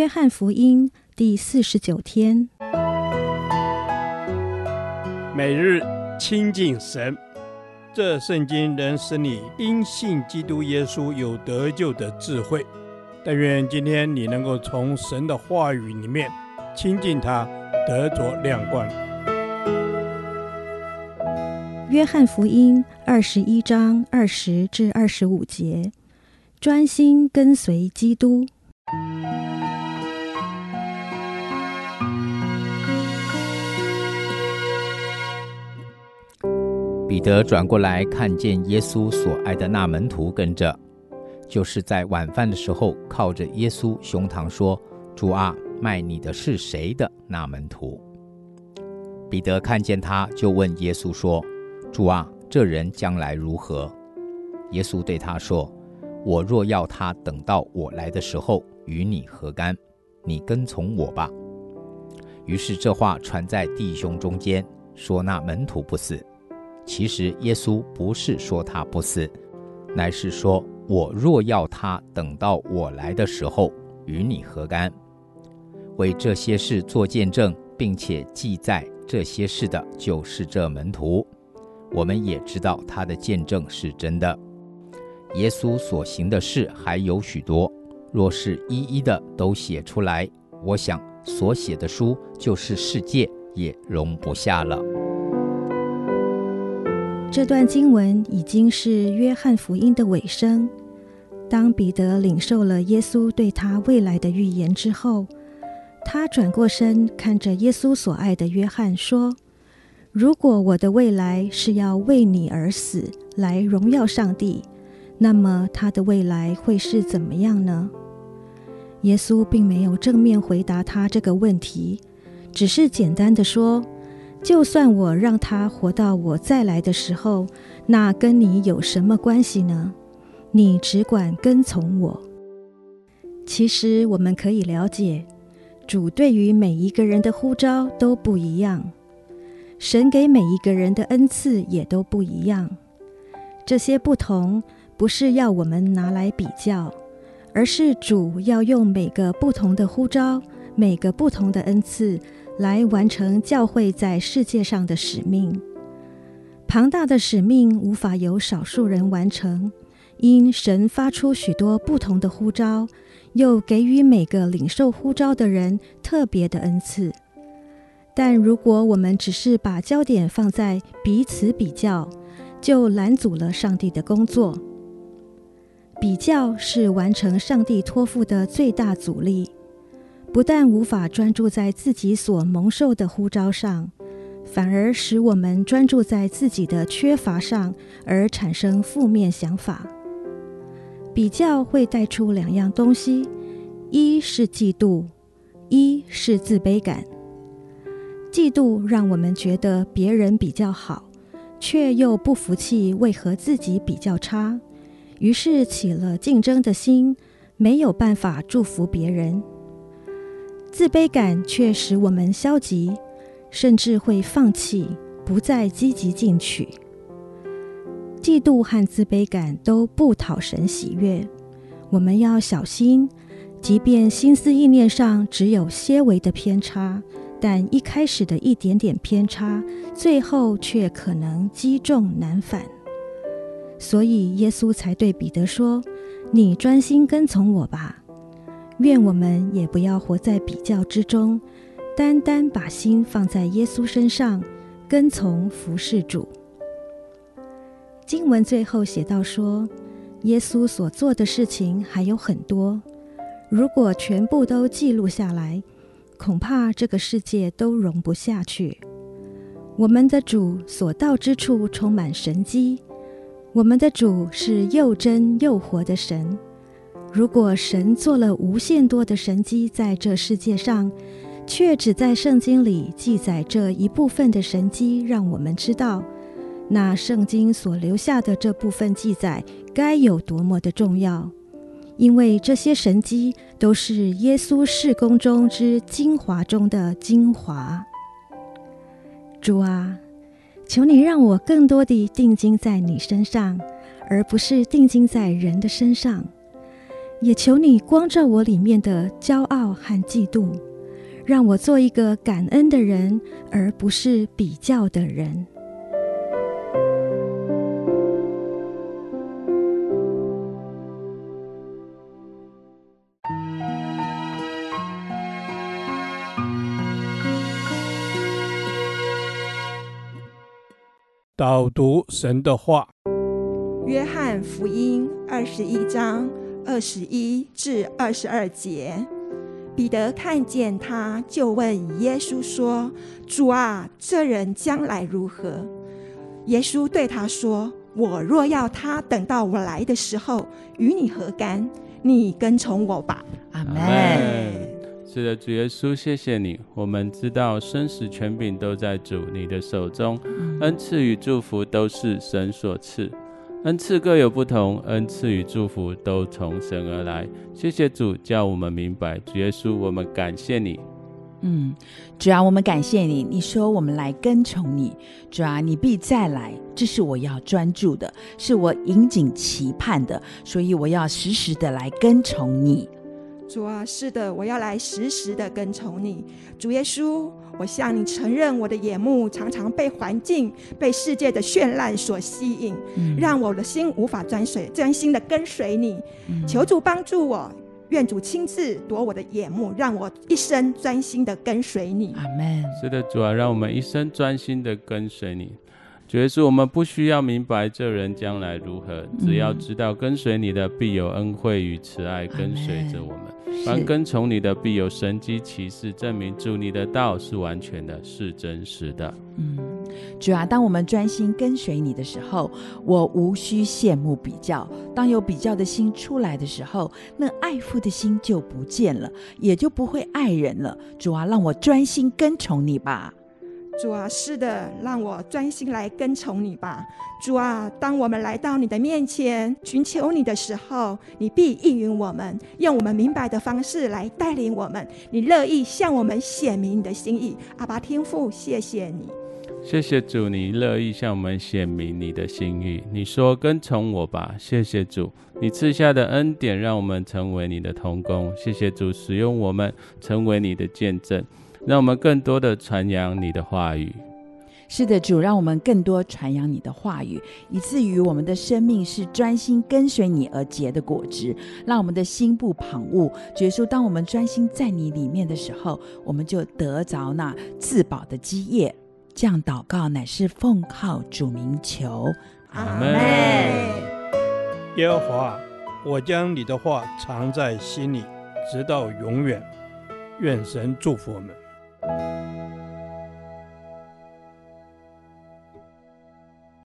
约翰福音第四十九天，每日亲近神，这圣经能使你因信基督耶稣有得救的智慧。但愿今天你能够从神的话语里面亲近他，得着亮光。约翰福音二十一章二十至二十五节，专心跟随基督。彼得转过来，看见耶稣所爱的那门徒跟着，就是在晚饭的时候靠着耶稣胸膛说：“主啊，卖你的是谁的那门徒？”彼得看见他，就问耶稣说：“主啊，这人将来如何？”耶稣对他说：“我若要他等到我来的时候，与你何干？你跟从我吧。”于是这话传在弟兄中间，说那门徒不死。其实耶稣不是说他不死，乃是说：“我若要他等到我来的时候，与你何干？”为这些事做见证，并且记载这些事的，就是这门徒。我们也知道他的见证是真的。耶稣所行的事还有许多，若是一一的都写出来，我想所写的书就是世界也容不下了。这段经文已经是约翰福音的尾声。当彼得领受了耶稣对他未来的预言之后，他转过身看着耶稣所爱的约翰说：“如果我的未来是要为你而死，来荣耀上帝，那么他的未来会是怎么样呢？”耶稣并没有正面回答他这个问题，只是简单的说。就算我让他活到我再来的时候，那跟你有什么关系呢？你只管跟从我。其实我们可以了解，主对于每一个人的呼召都不一样，神给每一个人的恩赐也都不一样。这些不同不是要我们拿来比较，而是主要用每个不同的呼召，每个不同的恩赐。来完成教会在世界上的使命。庞大的使命无法由少数人完成，因神发出许多不同的呼召，又给予每个领受呼召的人特别的恩赐。但如果我们只是把焦点放在彼此比较，就拦阻了上帝的工作。比较是完成上帝托付的最大阻力。不但无法专注在自己所蒙受的呼召上，反而使我们专注在自己的缺乏上，而产生负面想法。比较会带出两样东西：一是嫉妒，一是自卑感。嫉妒让我们觉得别人比较好，却又不服气，为何自己比较差，于是起了竞争的心，没有办法祝福别人。自卑感却使我们消极，甚至会放弃，不再积极进取。嫉妒和自卑感都不讨神喜悦，我们要小心。即便心思意念上只有些微的偏差，但一开始的一点点偏差，最后却可能积重难返。所以耶稣才对彼得说：“你专心跟从我吧。”愿我们也不要活在比较之中，单单把心放在耶稣身上，跟从服侍主。经文最后写到说，耶稣所做的事情还有很多，如果全部都记录下来，恐怕这个世界都容不下去。我们的主所到之处充满神迹，我们的主是又真又活的神。如果神做了无限多的神迹在这世界上，却只在圣经里记载这一部分的神迹，让我们知道，那圣经所留下的这部分记载该有多么的重要。因为这些神迹都是耶稣事工中之精华中的精华。主啊，求你让我更多地定睛在你身上，而不是定睛在人的身上。也求你光照我里面的骄傲和嫉妒，让我做一个感恩的人，而不是比较的人。导读神的话，约翰福音二十一章二十一至二十二节，彼得看见他，就问耶稣说：“主啊，这人将来如何？”耶稣对他说：“我若要他等到我来的时候，与你何干？你跟从我吧。”阿门。是的，主耶稣，谢谢你。我们知道生死权柄都在主你的手中，恩赐与祝福都是神所赐，恩赐各有不同，恩赐与祝福都从神而来。谢谢主，叫我们明白。主耶稣，我们感谢你。嗯，主啊，我们感谢你。你说我们来跟从你，主啊，你必再来，这是我要专注的，是我引颈期盼的，所以我要时时的来跟从你。主啊，是的，我要来时时的跟从你，主耶稣，我向你承认，我的眼目常常被环境、被世界的绚烂所吸引，嗯、让我的心无法专随、专心的跟随你。嗯、求主帮助我，愿主亲自夺我的眼目，让我一生专心的跟随你。阿门。是的，主啊，让我们一生专心的跟随你。主耶稣，我们不需要明白这人将来如何，只要知道跟随你的必有恩惠与慈爱跟随着我们。凡跟从你的，必有神迹奇事，证明主你的道是完全的，是真实的。嗯，主啊，当我们专心跟随你的时候，我无需羡慕比较。当有比较的心出来的时候，那爱父的心就不见了，也就不会爱人了。主啊，让我专心跟从你吧。主啊，是的，让我专心来跟从你吧。主啊，当我们来到你的面前寻求你的时候，你必应允我们，用我们明白的方式来带领我们。你乐意向我们显明你的心意，阿爸天父，谢谢你。谢谢主，你乐意向我们显明你的心意。你说跟从我吧。谢谢主，你赐下的恩典，让我们成为你的同工。谢谢主，使用我们成为你的见证。让我们更多的传扬你的话语。是的，主，让我们更多传扬你的话语，以至于我们的生命是专心跟随你而结的果子。让我们的心不旁骛。耶稣，当我们专心在你里面的时候，我们就得着那自保的基业。这样祷告乃是奉靠主名求。阿门。耶和华，我将你的话藏在心里，直到永远。愿神祝福我们。